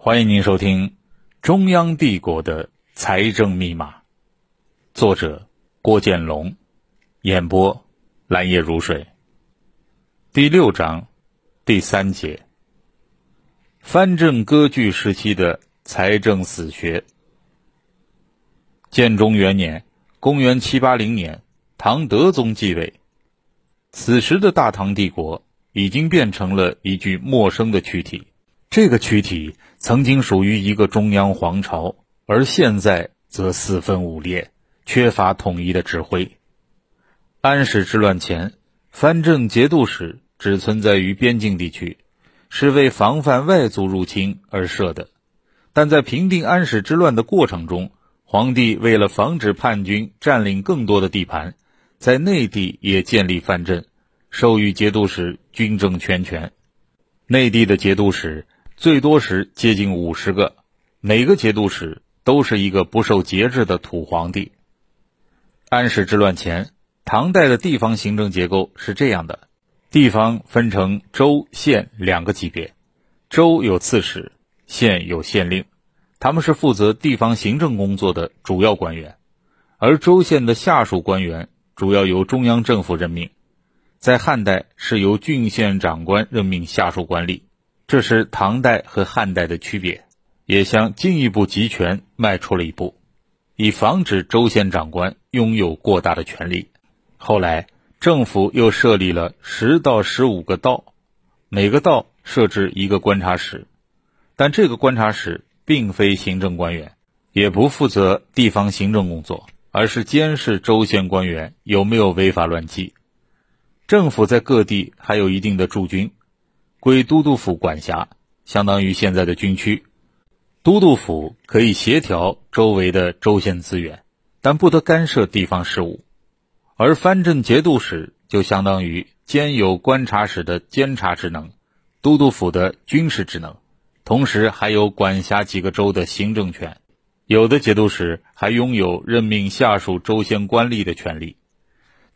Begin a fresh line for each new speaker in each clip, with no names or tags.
欢迎您收听《中央帝国的财政密码》，作者郭建龙，演播蓝叶如水。第六章第三节：藩镇割据时期的财政死穴。建中元年（公元780年），唐德宗继位。此时的大唐帝国已经变成了一具陌生的躯体。这个躯体曾经属于一个中央皇朝，而现在则四分五裂，缺乏统一的指挥。安史之乱前，藩镇节度使只存在于边境地区，是为防范外族入侵而设的。但在平定安史之乱的过程中，皇帝为了防止叛军占领更多的地盘，在内地也建立藩镇，授予节度使军政全权。内地的节度使最多时接近五十个，每个节度使都是一个不受节制的土皇帝。安史之乱前，唐代的地方行政结构是这样的：地方分成州、县两个级别，州有刺史，县有县令。他们是负责地方行政工作的主要官员，而州县的下属官员主要由中央政府任命。在汉代是由郡县长官任命下属官吏，这是唐代和汉代的区别，也向进一步集权迈出了一步，以防止州县长官拥有过大的权力。后来政府又设立了十到十五个道，每个道设置一个观察使，但这个观察使。并非行政官员，也不负责地方行政工作，而是监视州县官员有没有违法乱纪。政府在各地还有一定的驻军，归都督府管辖，相当于现在的军区。都督府可以协调周围的州县资源，但不得干涉地方事务。而藩镇节度使就相当于兼有观察使的监察职能，都督府的军事职能。同时还有管辖几个州的行政权，有的节度使还拥有任命下属州县官吏的权利。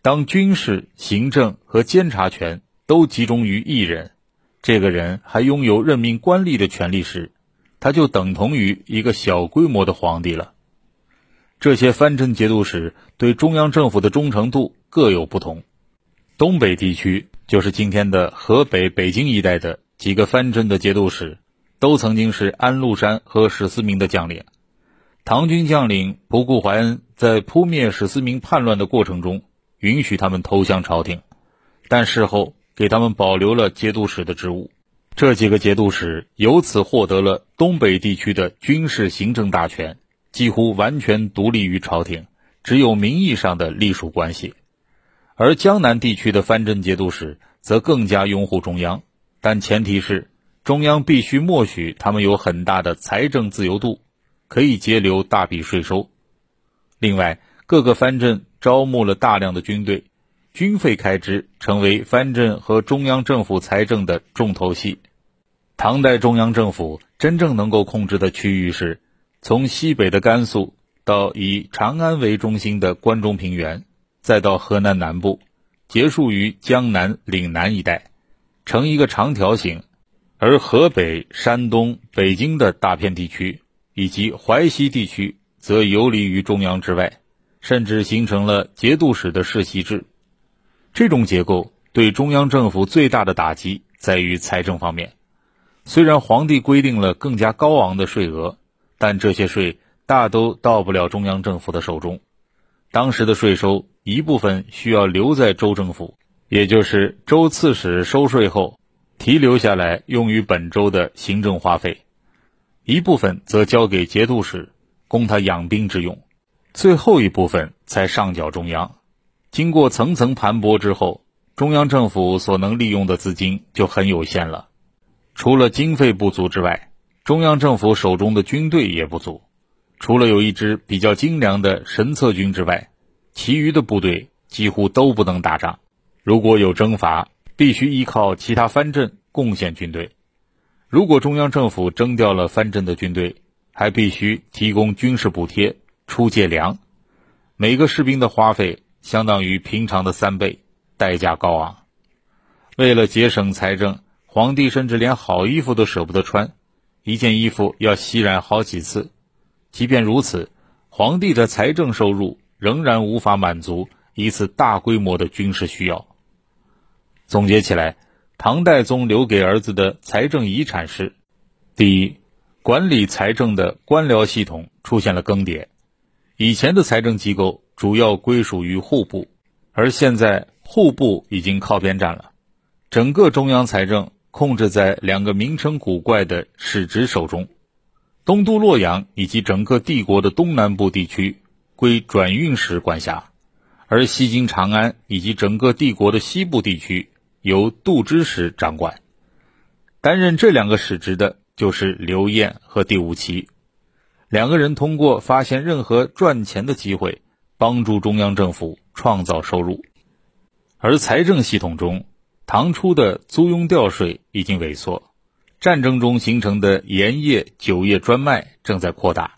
当军事、行政和监察权都集中于一人，这个人还拥有任命官吏的权利时，他就等同于一个小规模的皇帝了。这些藩镇节度使对中央政府的忠诚度各有不同。东北地区就是今天的河北、北京一带的几个藩镇的节度使。都曾经是安禄山和史思明的将领。唐军将领仆固怀恩在扑灭史思明叛乱的过程中，允许他们投降朝廷，但事后给他们保留了节度使的职务。这几个节度使由此获得了东北地区的军事行政大权，几乎完全独立于朝廷，只有名义上的隶属关系。而江南地区的藩镇节度使则更加拥护中央，但前提是。中央必须默许他们有很大的财政自由度，可以截留大笔税收。另外，各个藩镇招募了大量的军队，军费开支成为藩镇和中央政府财政的重头戏。唐代中央政府真正能够控制的区域是，从西北的甘肃到以长安为中心的关中平原，再到河南南部，结束于江南岭南一带，呈一个长条形。而河北、山东、北京的大片地区以及淮西地区则游离于中央之外，甚至形成了节度使的世袭制。这种结构对中央政府最大的打击在于财政方面。虽然皇帝规定了更加高昂的税额，但这些税大都到不了中央政府的手中。当时的税收一部分需要留在州政府，也就是州刺史收税后。提留下来用于本州的行政花费，一部分则交给节度使，供他养兵之用，最后一部分才上缴中央。经过层层盘剥之后，中央政府所能利用的资金就很有限了。除了经费不足之外，中央政府手中的军队也不足。除了有一支比较精良的神策军之外，其余的部队几乎都不能打仗。如果有征伐，必须依靠其他藩镇贡献军队。如果中央政府征调了藩镇的军队，还必须提供军事补贴、出借粮，每个士兵的花费相当于平常的三倍，代价高昂。为了节省财政，皇帝甚至连好衣服都舍不得穿，一件衣服要洗染好几次。即便如此，皇帝的财政收入仍然无法满足一次大规模的军事需要。总结起来，唐代宗留给儿子的财政遗产是：第一，管理财政的官僚系统出现了更迭。以前的财政机构主要归属于户部，而现在户部已经靠边站了，整个中央财政控制在两个名称古怪的使职手中。东都洛阳以及整个帝国的东南部地区归转运使管辖，而西京长安以及整个帝国的西部地区由度支使掌管。担任这两个使职的就是刘晏和第五旗，两个人通过发现任何赚钱的机会，帮助中央政府创造收入。而财政系统中，唐初的租庸调税已经萎缩。战争中形成的盐业、酒业专卖正在扩大，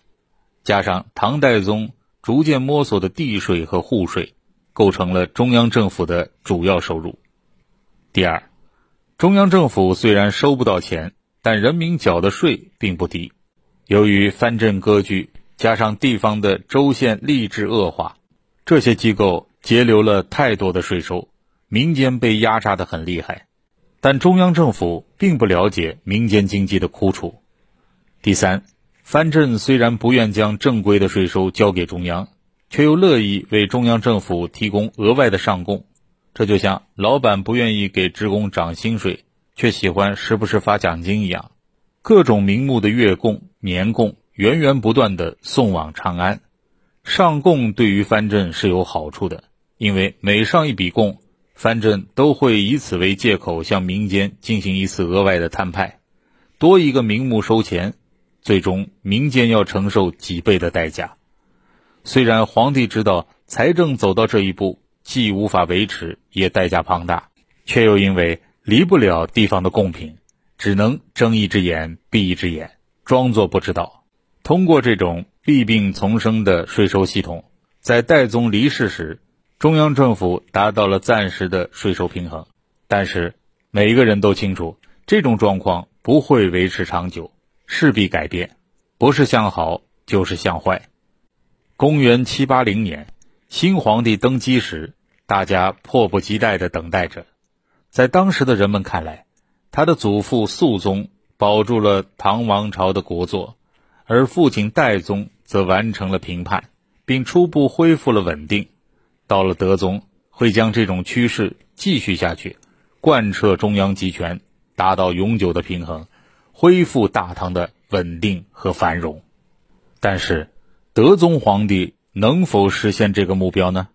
加上唐代宗逐渐摸索的地税和户税，构成了中央政府的主要收入。第二，中央政府虽然收不到钱，但人民缴的税并不低。由于藩镇割据，加上地方的州县吏治恶化，这些机构截留了太多的税收，民间被压榨得很厉害。但中央政府并不了解民间经济的苦楚。第三，藩镇虽然不愿将正规的税收交给中央，却又乐意为中央政府提供额外的上贡。这就像老板不愿意给职工涨薪水，却喜欢时不时发奖金一样。各种名目的月贡、年贡源源不断地送往长安。上贡对于藩镇是有好处的，因为每上一笔贡。藩镇都会以此为借口向民间进行一次额外的摊派，多一个名目收钱，最终民间要承受几倍的代价。虽然皇帝知道财政走到这一步既无法维持，也代价庞大，却又因为离不了地方的贡品，只能睁一只眼闭一只眼，装作不知道。通过这种弊病丛生的税收系统，在代宗离世时。中央政府达到了暂时的税收平衡，但是每一个人都清楚，这种状况不会维持长久，势必改变，不是向好就是向坏。公元七八零年，新皇帝登基时，大家迫不及待地等待着。在当时的人们看来，他的祖父肃宗保住了唐王朝的国祚，而父亲代宗则完成了平叛，并初步恢复了稳定。到了德宗，会将这种趋势继续下去，贯彻中央集权，达到永久的平衡，恢复大唐的稳定和繁荣。但是，德宗皇帝能否实现这个目标呢？